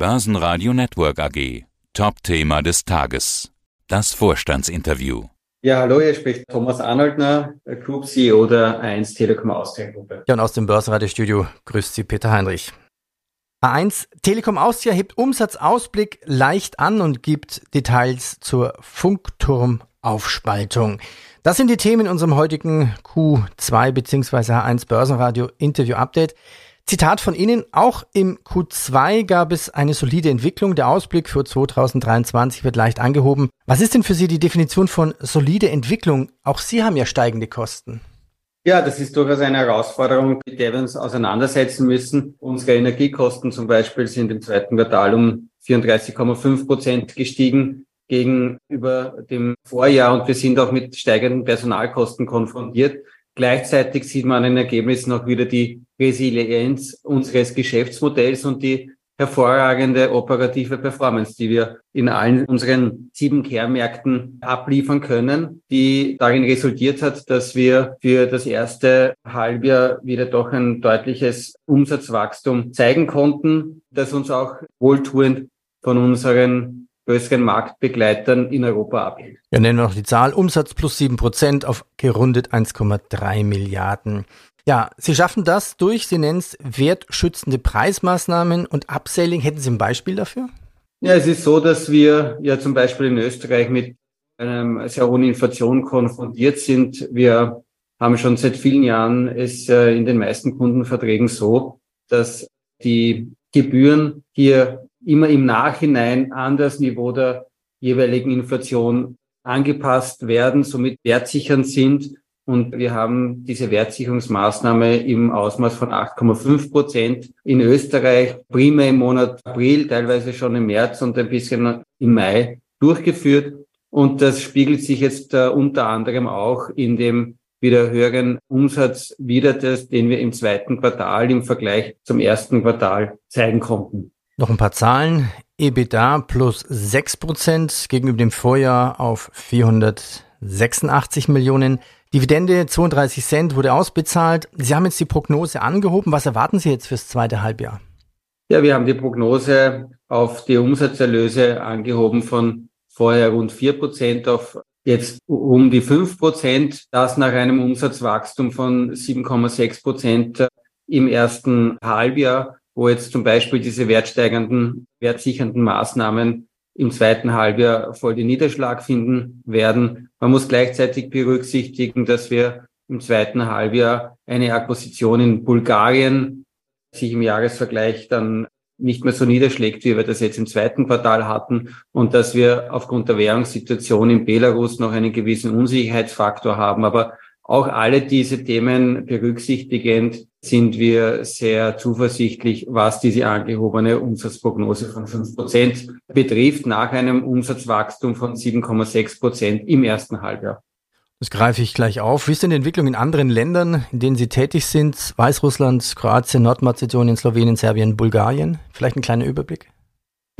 Börsenradio Network AG. Top-Thema des Tages. Das Vorstandsinterview. Ja, hallo, hier spricht Thomas Arnoldner, Group CEO der 1 Telekom Austria Gruppe. Ja, und aus dem Börsenradiostudio grüßt Sie Peter Heinrich. A1 Telekom Austria hebt Umsatzausblick leicht an und gibt Details zur Funkturmaufspaltung. Das sind die Themen in unserem heutigen Q2 bzw. H1 Börsenradio Interview Update. Zitat von Ihnen, auch im Q2 gab es eine solide Entwicklung. Der Ausblick für 2023 wird leicht angehoben. Was ist denn für Sie die Definition von solide Entwicklung? Auch Sie haben ja steigende Kosten. Ja, das ist durchaus eine Herausforderung, mit der wir uns auseinandersetzen müssen. Unsere Energiekosten zum Beispiel sind im zweiten Quartal um 34,5 Prozent gestiegen gegenüber dem Vorjahr und wir sind auch mit steigenden Personalkosten konfrontiert. Gleichzeitig sieht man an den Ergebnissen auch wieder die Resilienz unseres Geschäftsmodells und die hervorragende operative Performance, die wir in allen unseren sieben Kernmärkten abliefern können, die darin resultiert hat, dass wir für das erste Halbjahr wieder doch ein deutliches Umsatzwachstum zeigen konnten, das uns auch wohltuend von unseren größeren Marktbegleitern in Europa abhält. Ja, nennen wir noch die Zahl. Umsatz plus sieben Prozent auf gerundet 1,3 Milliarden. Ja, Sie schaffen das durch, Sie nennen es wertschützende Preismaßnahmen und Upselling. Hätten Sie ein Beispiel dafür? Ja, es ist so, dass wir ja zum Beispiel in Österreich mit einer sehr hohen Inflation konfrontiert sind. Wir haben schon seit vielen Jahren es äh, in den meisten Kundenverträgen so, dass die Gebühren hier immer im Nachhinein an das Niveau der jeweiligen Inflation angepasst werden, somit wertsichernd sind. Und wir haben diese Wertsicherungsmaßnahme im Ausmaß von 8,5 Prozent in Österreich primär im Monat April, teilweise schon im März und ein bisschen im Mai durchgeführt. Und das spiegelt sich jetzt uh, unter anderem auch in dem wieder höheren Umsatz wieder, das, den wir im zweiten Quartal im Vergleich zum ersten Quartal zeigen konnten. Noch ein paar Zahlen. EBITDA plus 6% gegenüber dem Vorjahr auf 486 Millionen. Dividende 32 Cent wurde ausbezahlt. Sie haben jetzt die Prognose angehoben. Was erwarten Sie jetzt fürs zweite Halbjahr? Ja, wir haben die Prognose auf die Umsatzerlöse angehoben von vorher rund 4% auf jetzt um die 5%. Das nach einem Umsatzwachstum von 7,6% im ersten Halbjahr wo jetzt zum Beispiel diese wertsteigernden, wertsichernden Maßnahmen im zweiten Halbjahr voll den Niederschlag finden werden. Man muss gleichzeitig berücksichtigen, dass wir im zweiten Halbjahr eine Akquisition in Bulgarien sich im Jahresvergleich dann nicht mehr so niederschlägt, wie wir das jetzt im zweiten Quartal hatten und dass wir aufgrund der Währungssituation in Belarus noch einen gewissen Unsicherheitsfaktor haben. Aber auch alle diese Themen berücksichtigend sind wir sehr zuversichtlich, was diese angehobene Umsatzprognose von 5 Prozent betrifft, nach einem Umsatzwachstum von 7,6 Prozent im ersten Halbjahr. Das greife ich gleich auf. Wie ist denn die Entwicklung in anderen Ländern, in denen Sie tätig sind? Weißrussland, Kroatien, Nordmazedonien, Slowenien, Serbien, Bulgarien? Vielleicht ein kleiner Überblick?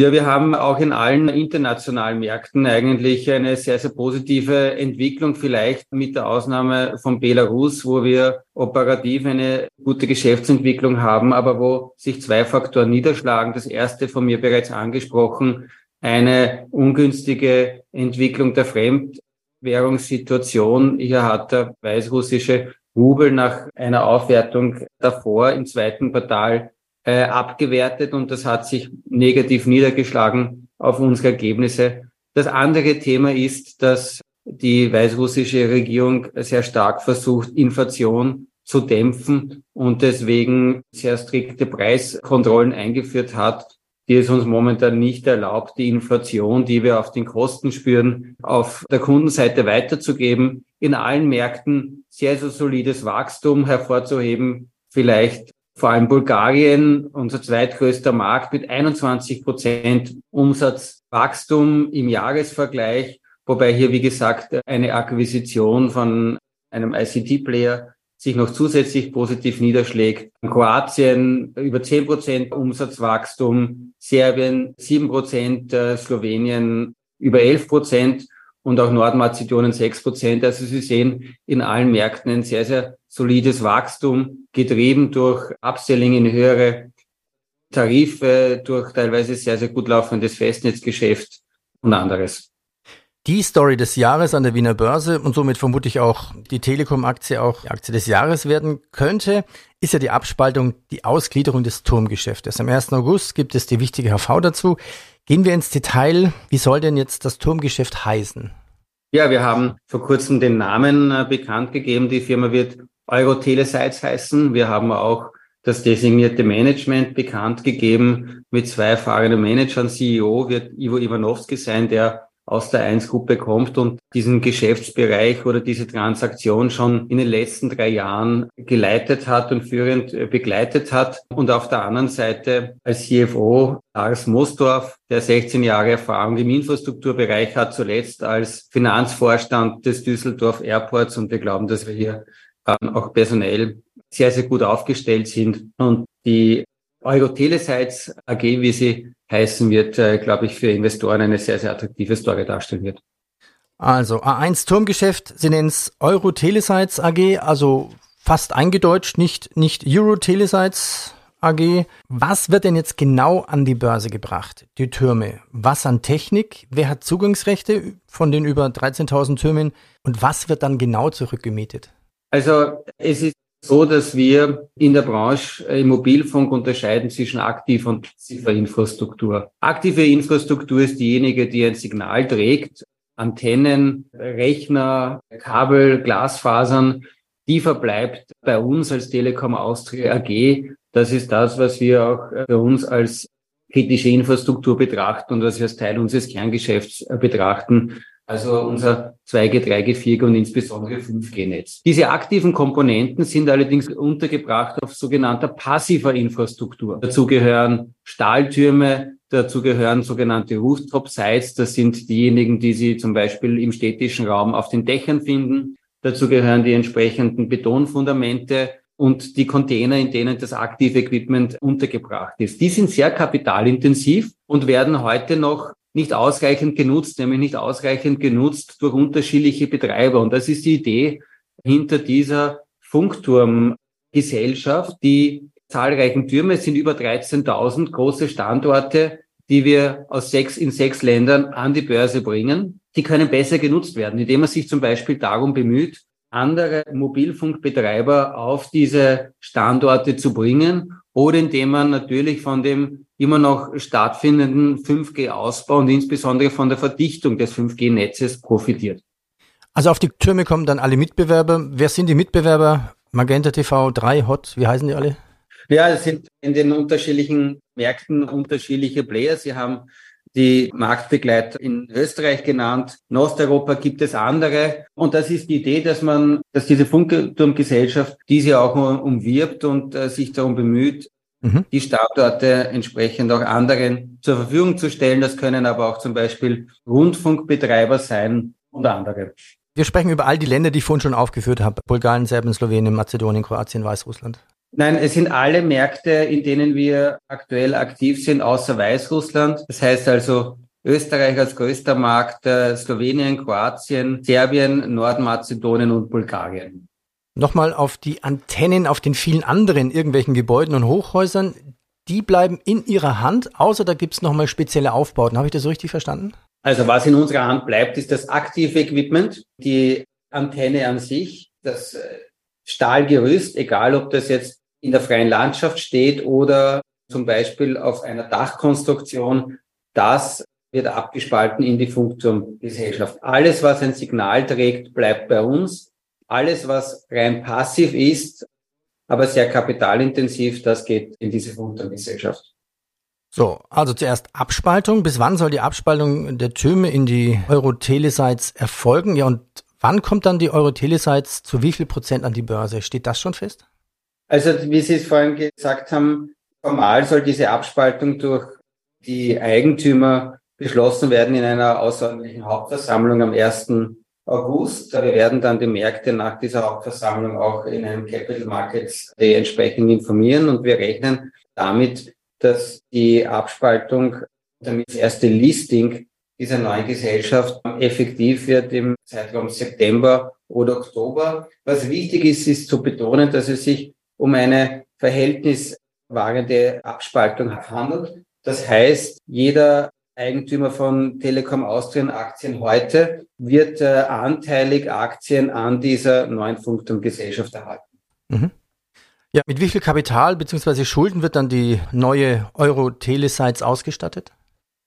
Ja, wir haben auch in allen internationalen Märkten eigentlich eine sehr, sehr positive Entwicklung, vielleicht mit der Ausnahme von Belarus, wo wir operativ eine gute Geschäftsentwicklung haben, aber wo sich zwei Faktoren niederschlagen. Das erste von mir bereits angesprochen, eine ungünstige Entwicklung der Fremdwährungssituation. Hier hat der weißrussische Rubel nach einer Aufwertung davor im zweiten Quartal äh, abgewertet und das hat sich negativ niedergeschlagen auf unsere Ergebnisse. Das andere Thema ist, dass die weißrussische Regierung sehr stark versucht, Inflation zu dämpfen und deswegen sehr strikte Preiskontrollen eingeführt hat, die es uns momentan nicht erlaubt, die Inflation, die wir auf den Kosten spüren, auf der Kundenseite weiterzugeben. In allen Märkten sehr, sehr solides Wachstum hervorzuheben. Vielleicht vor allem Bulgarien, unser zweitgrößter Markt mit 21 Prozent Umsatzwachstum im Jahresvergleich, wobei hier, wie gesagt, eine Akquisition von einem ICT-Player sich noch zusätzlich positiv niederschlägt. Kroatien über 10 Prozent Umsatzwachstum, Serbien 7 Prozent, äh, Slowenien über 11 Prozent und auch Nordmazedonien 6 Prozent. Also Sie sehen in allen Märkten ein sehr, sehr solides Wachstum, getrieben durch Upselling in höhere Tarife, durch teilweise sehr, sehr gut laufendes Festnetzgeschäft und anderes. Die Story des Jahres an der Wiener Börse und somit vermutlich auch die Telekom-Aktie auch Aktie des Jahres werden könnte, ist ja die Abspaltung, die Ausgliederung des Turmgeschäftes. Am 1. August gibt es die wichtige HV dazu. Gehen wir ins Detail. Wie soll denn jetzt das Turmgeschäft heißen? Ja, wir haben vor kurzem den Namen äh, bekannt gegeben. Die Firma wird Euro-Telesites heißen. Wir haben auch das designierte Management bekannt gegeben mit zwei erfahrenen Managern. CEO wird Ivo Ivanovski sein, der aus der 1-Gruppe kommt und diesen Geschäftsbereich oder diese Transaktion schon in den letzten drei Jahren geleitet hat und führend äh, begleitet hat. Und auf der anderen Seite als CFO Lars Mosdorf, der 16 Jahre Erfahrung im Infrastrukturbereich hat, zuletzt als Finanzvorstand des Düsseldorf Airports. Und wir glauben, dass wir hier ähm, auch personell sehr, sehr gut aufgestellt sind. Und die Euro-Telesites AG, wie sie heißen wird, äh, glaube ich, für Investoren eine sehr, sehr attraktive Story darstellen wird. Also A1 Turmgeschäft, Sie nennen es Euro Telesites AG, also fast eingedeutscht, nicht, nicht Euro Telesites AG. Was wird denn jetzt genau an die Börse gebracht? Die Türme. Was an Technik? Wer hat Zugangsrechte von den über 13.000 Türmen? Und was wird dann genau zurückgemietet? Also es ist so, dass wir in der Branche im Mobilfunk unterscheiden zwischen aktiver und passiver Infrastruktur. Aktive Infrastruktur ist diejenige, die ein Signal trägt, Antennen, Rechner, Kabel, Glasfasern, die verbleibt bei uns als Telekom Austria AG. Das ist das, was wir auch bei uns als kritische Infrastruktur betrachten und was wir als Teil unseres Kerngeschäfts betrachten also unser 2G, 3G, 4G und insbesondere 5G-Netz. Diese aktiven Komponenten sind allerdings untergebracht auf sogenannter passiver Infrastruktur. Dazu gehören Stahltürme, dazu gehören sogenannte Rooftop-Sites, das sind diejenigen, die Sie zum Beispiel im städtischen Raum auf den Dächern finden. Dazu gehören die entsprechenden Betonfundamente und die Container, in denen das aktive Equipment untergebracht ist. Die sind sehr kapitalintensiv und werden heute noch nicht ausreichend genutzt, nämlich nicht ausreichend genutzt durch unterschiedliche Betreiber. Und das ist die Idee hinter dieser Funkturmgesellschaft. Die zahlreichen Türme sind über 13.000 große Standorte, die wir aus sechs, in sechs Ländern an die Börse bringen. Die können besser genutzt werden, indem man sich zum Beispiel darum bemüht, andere Mobilfunkbetreiber auf diese Standorte zu bringen oder indem man natürlich von dem immer noch stattfindenden 5G-Ausbau und insbesondere von der Verdichtung des 5G-Netzes profitiert. Also auf die Türme kommen dann alle Mitbewerber. Wer sind die Mitbewerber? Magenta TV, 3, Hot, wie heißen die alle? Ja, es sind in den unterschiedlichen Märkten unterschiedliche Player. Sie haben die Marktbegleiter in Österreich genannt. In Osteuropa gibt es andere. Und das ist die Idee, dass man, dass diese Funkturmgesellschaft diese auch umwirbt und äh, sich darum bemüht, mhm. die Standorte entsprechend auch anderen zur Verfügung zu stellen. Das können aber auch zum Beispiel Rundfunkbetreiber sein und andere. Wir sprechen über all die Länder, die ich vorhin schon aufgeführt habe. Bulgarien, Serbien, Slowenien, Mazedonien, Kroatien, Weißrussland. Nein, es sind alle Märkte, in denen wir aktuell aktiv sind, außer Weißrussland. Das heißt also Österreich als größter Markt, äh, Slowenien, Kroatien, Serbien, Nordmazedonien und Bulgarien. Nochmal auf die Antennen auf den vielen anderen irgendwelchen Gebäuden und Hochhäusern. Die bleiben in Ihrer Hand, außer da gibt es nochmal spezielle Aufbauten. Habe ich das so richtig verstanden? Also was in unserer Hand bleibt, ist das aktive Equipment, die Antenne an sich, das äh, Stahlgerüst, egal ob das jetzt in der freien Landschaft steht oder zum Beispiel auf einer Dachkonstruktion, das wird abgespalten in die Funkturmgesellschaft. Alles, was ein Signal trägt, bleibt bei uns. Alles, was rein passiv ist, aber sehr kapitalintensiv, das geht in diese Funkturmgesellschaft. So, also zuerst Abspaltung. Bis wann soll die Abspaltung der Türme in die Euro-Telesites erfolgen? Ja, und wann kommt dann die Euro-Telesites zu wie viel Prozent an die Börse? Steht das schon fest? Also wie Sie es vorhin gesagt haben, formal soll diese Abspaltung durch die Eigentümer beschlossen werden in einer außerordentlichen Hauptversammlung am 1. August. Wir werden dann die Märkte nach dieser Hauptversammlung auch in einem Capital Markets Day entsprechend informieren und wir rechnen damit, dass die Abspaltung, damit das erste Listing dieser neuen Gesellschaft effektiv wird im Zeitraum September oder Oktober. Was wichtig ist, ist zu betonen, dass es sich um eine Verhältnis wahrende Abspaltung handelt. Das heißt, jeder Eigentümer von Telekom Austrian Aktien heute wird äh, anteilig Aktien an dieser neuen Funkturmgesellschaft erhalten. Mhm. Ja, mit wie viel Kapital bzw. Schulden wird dann die neue Euro-Telesites ausgestattet?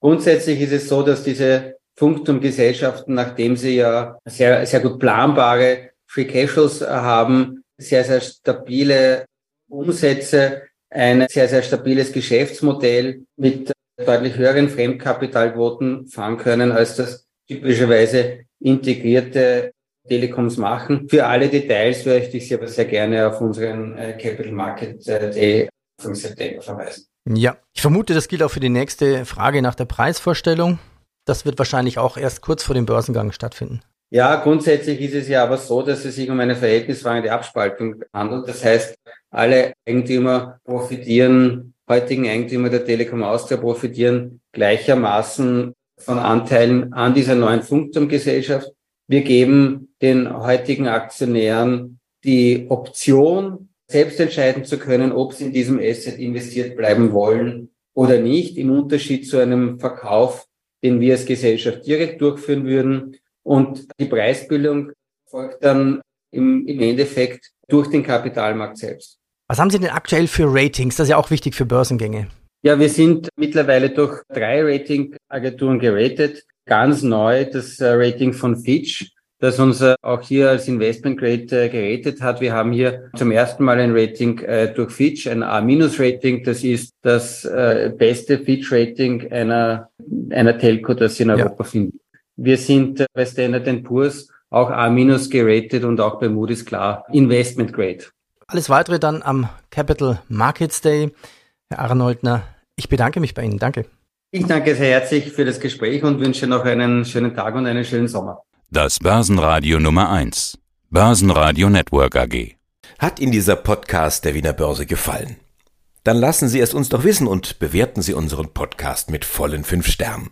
Grundsätzlich ist es so, dass diese Funkturmgesellschaften, nachdem sie ja sehr, sehr gut planbare Free Cashflows haben, sehr, sehr stabile Umsätze, ein sehr, sehr stabiles Geschäftsmodell mit deutlich höheren Fremdkapitalquoten fahren können, als das typischerweise integrierte Telekoms machen. Für alle Details möchte ich Sie aber sehr gerne auf unseren äh, Capital Market äh, Day vom September verweisen. Ja, ich vermute, das gilt auch für die nächste Frage nach der Preisvorstellung. Das wird wahrscheinlich auch erst kurz vor dem Börsengang stattfinden. Ja, grundsätzlich ist es ja aber so, dass es sich um eine verhältniswahrende Abspaltung handelt. Das heißt, alle Eigentümer profitieren, heutigen Eigentümer der Telekom Austria profitieren gleichermaßen von Anteilen an dieser neuen Funkturmgesellschaft. Wir geben den heutigen Aktionären die Option, selbst entscheiden zu können, ob sie in diesem Asset investiert bleiben wollen oder nicht, im Unterschied zu einem Verkauf, den wir als Gesellschaft direkt durchführen würden. Und die Preisbildung folgt dann im, im Endeffekt durch den Kapitalmarkt selbst. Was haben Sie denn aktuell für Ratings? Das ist ja auch wichtig für Börsengänge. Ja, wir sind mittlerweile durch drei Ratingagenturen geratet. Ganz neu das äh, Rating von Fitch, das uns äh, auch hier als Investment Grade äh, geratet hat. Wir haben hier zum ersten Mal ein Rating durch Fitch, ein A-Rating. Das ist das beste Fitch-Rating einer, einer Telco, das Sie in Europa ja. finden. Wir sind bei Standard Poor's auch A- geratet und auch bei Moody's klar Investment Grade. Alles weitere dann am Capital Markets Day. Herr Arnoldner, ich bedanke mich bei Ihnen. Danke. Ich danke sehr herzlich für das Gespräch und wünsche noch einen schönen Tag und einen schönen Sommer. Das Börsenradio Nummer 1. Börsenradio Network AG. Hat Ihnen dieser Podcast der Wiener Börse gefallen? Dann lassen Sie es uns doch wissen und bewerten Sie unseren Podcast mit vollen fünf Sternen.